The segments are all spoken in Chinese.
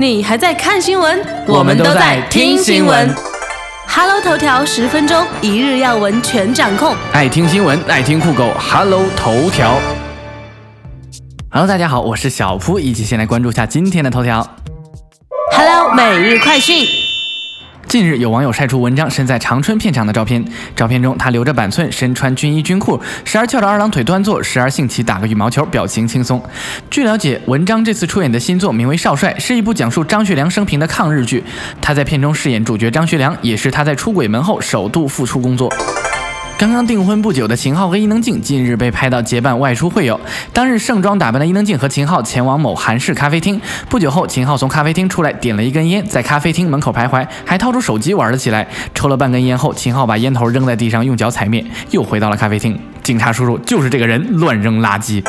你还在看新闻？我们都在听新闻。Hello 头条十分钟，一日要闻全掌控。爱听新闻，爱听酷狗，Hello 头条。Hello，大家好，我是小铺，一起先来关注一下今天的头条。Hello 每日快讯。近日，有网友晒出文章身在长春片场的照片。照片中，他留着板寸，身穿军衣军裤，时而翘着二郎腿端坐，时而兴起打个羽毛球，表情轻松。据了解，文章这次出演的新作名为《少帅》，是一部讲述张学良生平的抗日剧。他在片中饰演主角张学良，也是他在出轨门后首度复出工作。刚刚订婚不久的秦昊和伊能静近日被拍到结伴外出会友。当日盛装打扮的伊能静和秦昊前往某韩式咖啡厅。不久后，秦昊从咖啡厅出来，点了一根烟，在咖啡厅门口徘徊，还掏出手机玩了起来。抽了半根烟后，秦昊把烟头扔在地上，用脚踩灭，又回到了咖啡厅。警察叔叔就是这个人，乱扔垃圾。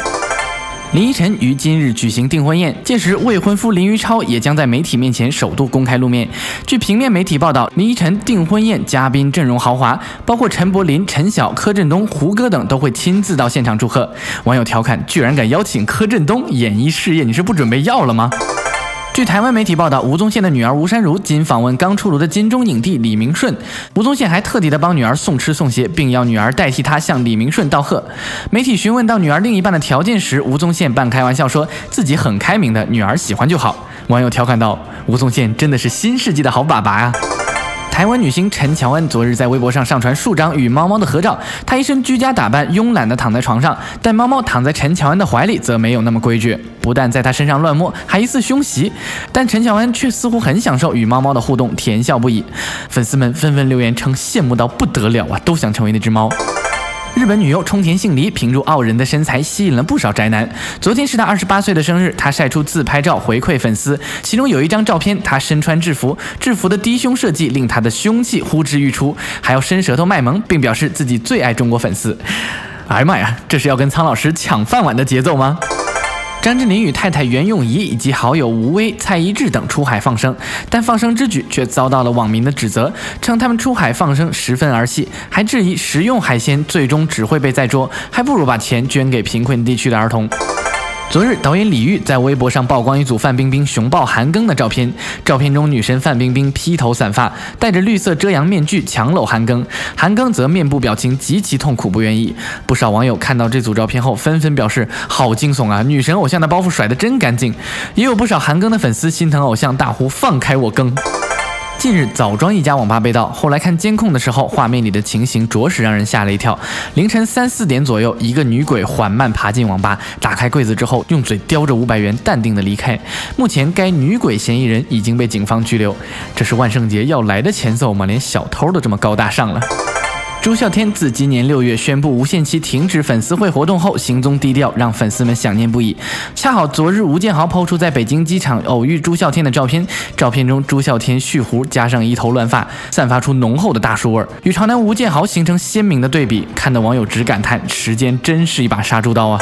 林依晨于今日举行订婚宴，届时未婚夫林于超也将在媒体面前首度公开露面。据平面媒体报道，林依晨订婚宴嘉宾阵容豪华，包括陈柏霖、陈晓、柯震东、胡歌等都会亲自到现场祝贺。网友调侃：居然敢邀请柯震东演艺事业，你是不准备要了吗？据台湾媒体报道，吴宗宪的女儿吴珊如仅访问刚出炉的金钟影帝李明顺，吴宗宪还特地的帮女儿送吃送鞋，并要女儿代替他向李明顺道贺。媒体询问到女儿另一半的条件时，吴宗宪半开玩笑说自己很开明的，女儿喜欢就好。网友调侃道：“吴宗宪真的是新世纪的好爸爸呀、台湾女星陈乔恩昨日在微博上上传数张与猫猫的合照，她一身居家打扮，慵懒地躺在床上，但猫猫躺在陈乔恩的怀里则没有那么规矩，不但在她身上乱摸，还疑似凶袭。但陈乔恩却似乎很享受与猫猫的互动，甜笑不已。粉丝们纷纷留言称羡慕到不得了啊，都想成为那只猫。日本女优冲田杏梨凭住傲人的身材吸引了不少宅男。昨天是她二十八岁的生日，她晒出自拍照回馈粉丝，其中有一张照片，她身穿制服，制服的低胸设计令她的胸器呼之欲出，还要伸舌头卖萌，并表示自己最爱中国粉丝。哎呀妈呀，这是要跟苍老师抢饭碗的节奏吗？张智霖与太太袁咏仪以及好友吴威、蔡一智等出海放生，但放生之举却遭到了网民的指责，称他们出海放生十分儿戏，还质疑食用海鲜最终只会被载捉，还不如把钱捐给贫困地区的儿童。昨日，导演李玉在微博上曝光一组范冰冰熊抱韩庚的照片。照片中，女神范冰冰披头散发，戴着绿色遮阳面具强搂韩庚，韩庚则面部表情极其痛苦，不愿意。不少网友看到这组照片后，纷纷表示好惊悚啊！女神偶像的包袱甩得真干净。也有不少韩庚的粉丝心疼偶像，大呼放开我庚。近日，枣庄一家网吧被盗，后来看监控的时候，画面里的情形着实让人吓了一跳。凌晨三四点左右，一个女鬼缓慢爬进网吧，打开柜子之后，用嘴叼着五百元，淡定的离开。目前，该女鬼嫌疑人已经被警方拘留。这是万圣节要来的前奏吗？连小偷都这么高大上了。朱孝天自今年六月宣布无限期停止粉丝会活动后，行踪低调，让粉丝们想念不已。恰好昨日吴建豪抛出在北京机场偶遇朱孝天的照片，照片中朱孝天蓄胡加上一头乱发，散发出浓厚的大叔味儿，与潮男吴建豪形成鲜明的对比，看得网友直感叹：时间真是一把杀猪刀啊！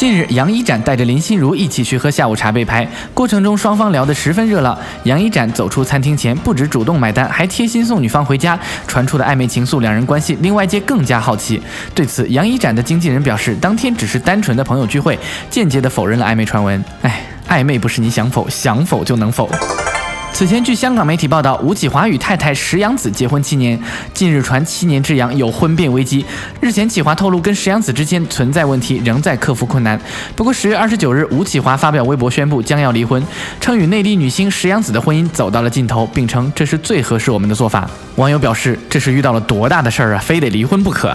近日，杨一展带着林心如一起去喝下午茶被拍，过程中双方聊得十分热闹。杨一展走出餐厅前，不止主动买单，还贴心送女方回家，传出的暧昧情愫，两人关系令外界更加好奇。对此，杨一展的经纪人表示，当天只是单纯的朋友聚会，间接的否认了暧昧传闻。哎，暧昧不是你想否想否就能否。此前，据香港媒体报道，吴启华与太太石洋子结婚七年，近日传七年之痒有婚变危机。日前，启华透露跟石洋子之间存在问题，仍在克服困难。不过，十月二十九日，吴启华发表微博宣布将要离婚，称与内地女星石洋子的婚姻走到了尽头，并称这是最合适我们的做法。网友表示，这是遇到了多大的事儿啊，非得离婚不可！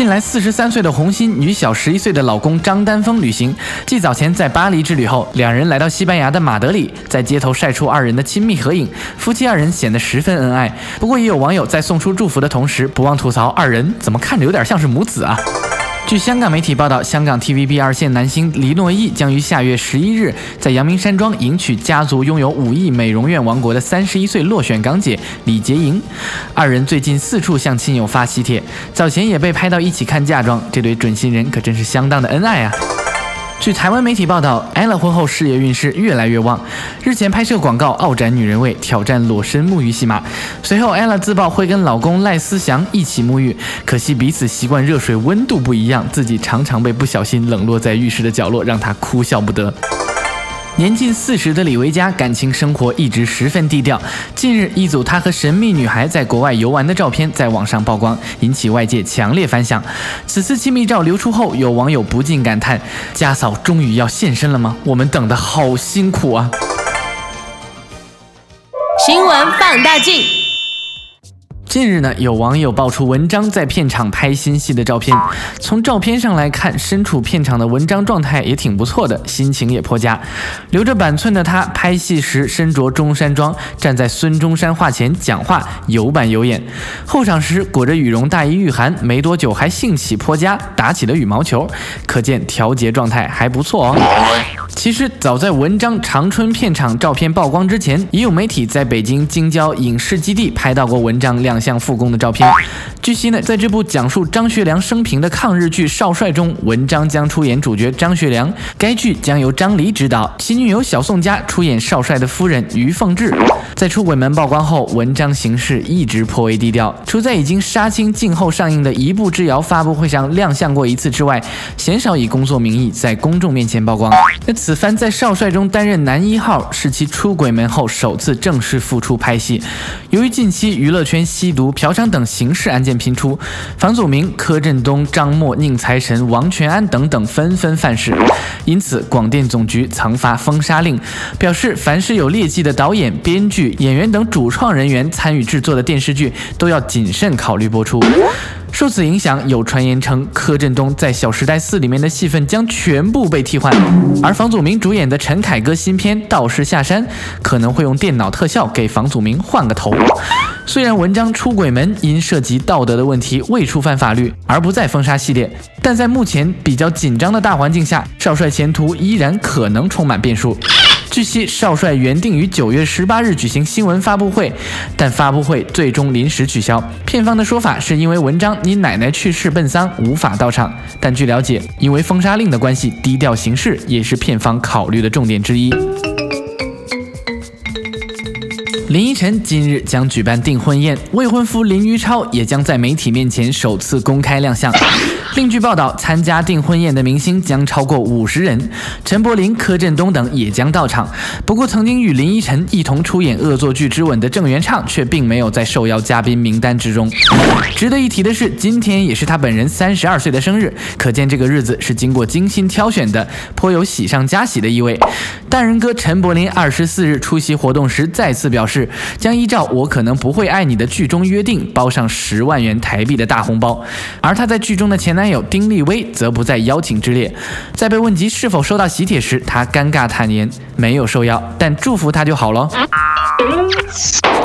近来四十三岁的红星女小十一岁的老公张丹峰旅行，继早前在巴黎之旅后，两人来到西班牙的马德里，在街头晒出二人的亲密合影，夫妻二人显得十分恩爱。不过，也有网友在送出祝福的同时，不忘吐槽二人怎么看着有点像是母子啊。据香港媒体报道，香港 TVB 二线男星黎诺懿将于下月十一日在阳明山庄迎娶家族拥有五亿美容院王国的三十一岁落选港姐李洁莹。二人最近四处向亲友发喜帖，早前也被拍到一起看嫁妆，这对准新人可真是相当的恩爱啊！据台湾媒体报道，ella 婚后事业运势越来越旺。日前拍摄广告傲展女人味，挑战裸身沐浴戏码。随后，ella 自曝会跟老公赖思祥一起沐浴，可惜彼此习惯热水温度不一样，自己常常被不小心冷落在浴室的角落，让她哭笑不得。年近四十的李维嘉，感情生活一直十分低调。近日，一组他和神秘女孩在国外游玩的照片在网上曝光，引起外界强烈反响。此次亲密照流出后，有网友不禁感叹：“家嫂终于要现身了吗？我们等的好辛苦啊！”新闻放大镜。近日呢，有网友爆出文章在片场拍新戏的照片。从照片上来看，身处片场的文章状态也挺不错的，心情也颇佳。留着板寸的他，拍戏时身着中山装，站在孙中山画前讲话，有板有眼。后场时裹着羽绒大衣御寒，没多久还兴起颇佳，打起了羽毛球，可见调节状态还不错哦。其实早在文章长春片场照片曝光之前，也有媒体在北京京郊影视基地拍到过文章亮相复工的照片。据悉呢，在这部讲述张学良生平的抗日剧《少帅》中，文章将出演主角张学良。该剧将由张黎执导，其女友小宋佳出演少帅的夫人于凤至。在出轨门曝光后，文章行事一直颇为低调，除在已经杀青静候上映的一步之遥发布会上亮相过一次之外，鲜少以工作名义在公众面前曝光。那此番在《少帅》中担任男一号，是其出轨门后首次正式复出拍戏。由于近期娱乐圈吸毒、嫖娼等刑事案件频出，房祖名、柯震东、张默、宁财神、王全安等等纷纷犯事，因此广电总局曾发封杀令，表示凡是有劣迹的导演、编剧。演员等主创人员参与制作的电视剧都要谨慎考虑播出。受此影响，有传言称柯震东在《小时代四》里面的戏份将全部被替换，而房祖名主演的陈凯歌新片《道士下山》可能会用电脑特效给房祖名换个头。虽然文章出轨门因涉及道德的问题未触犯法律，而不在封杀系列，但在目前比较紧张的大环境下，少帅前途依然可能充满变数。据悉，少帅原定于九月十八日举行新闻发布会，但发布会最终临时取消。片方的说法是因为文章因奶奶去世奔丧无法到场，但据了解，因为封杀令的关系，低调行事也是片方考虑的重点之一。林依晨今日将举办订婚宴，未婚夫林于超也将在媒体面前首次公开亮相。另据报道，参加订婚宴的明星将超过五十人，陈柏霖、柯震东等也将到场。不过，曾经与林依晨一同出演恶作剧之吻的郑元畅却并没有在受邀嘉宾名单之中。值得一提的是，今天也是他本人三十二岁的生日，可见这个日子是经过精心挑选的，颇有喜上加喜的意味。大人哥陈柏霖二十四日出席活动时再次表示，将依照《我可能不会爱你》的剧中约定，包上十万元台币的大红包。而他在剧中的前男。男友丁立威则不在邀请之列，在被问及是否收到喜帖时，他尴尬坦言没有受邀，但祝福他就好了。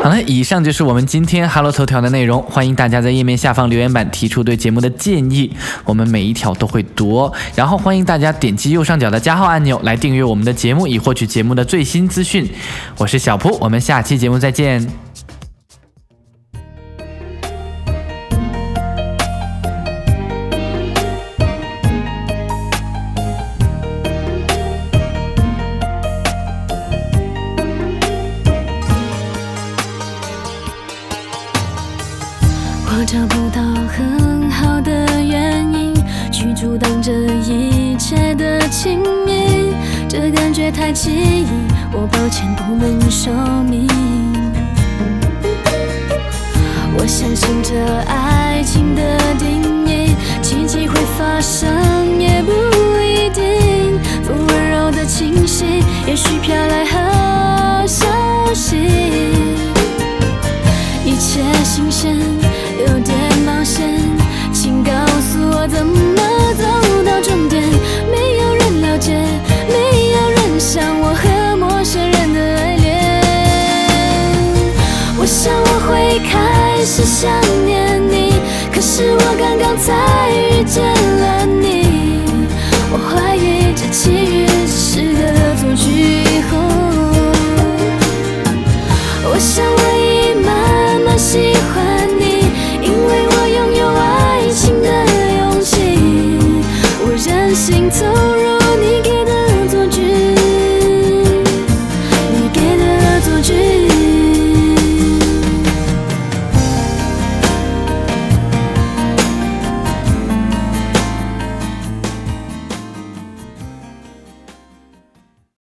好了，以上就是我们今天 Hello 头条的内容，欢迎大家在页面下方留言板提出对节目的建议，我们每一条都会读哦。然后欢迎大家点击右上角的加号按钮来订阅我们的节目，以获取节目的最新资讯。我是小蒲，我们下期节目再见。太轻盈我抱歉不能说明。我相信这爱情的定义奇迹会发生也不一定。风温柔的清晰也许飘来好消息。才遇见了你，我怀疑这奇遇是个恶作剧。后，我想我已慢慢喜欢你，因为我拥有爱情的勇气，我任性投入你。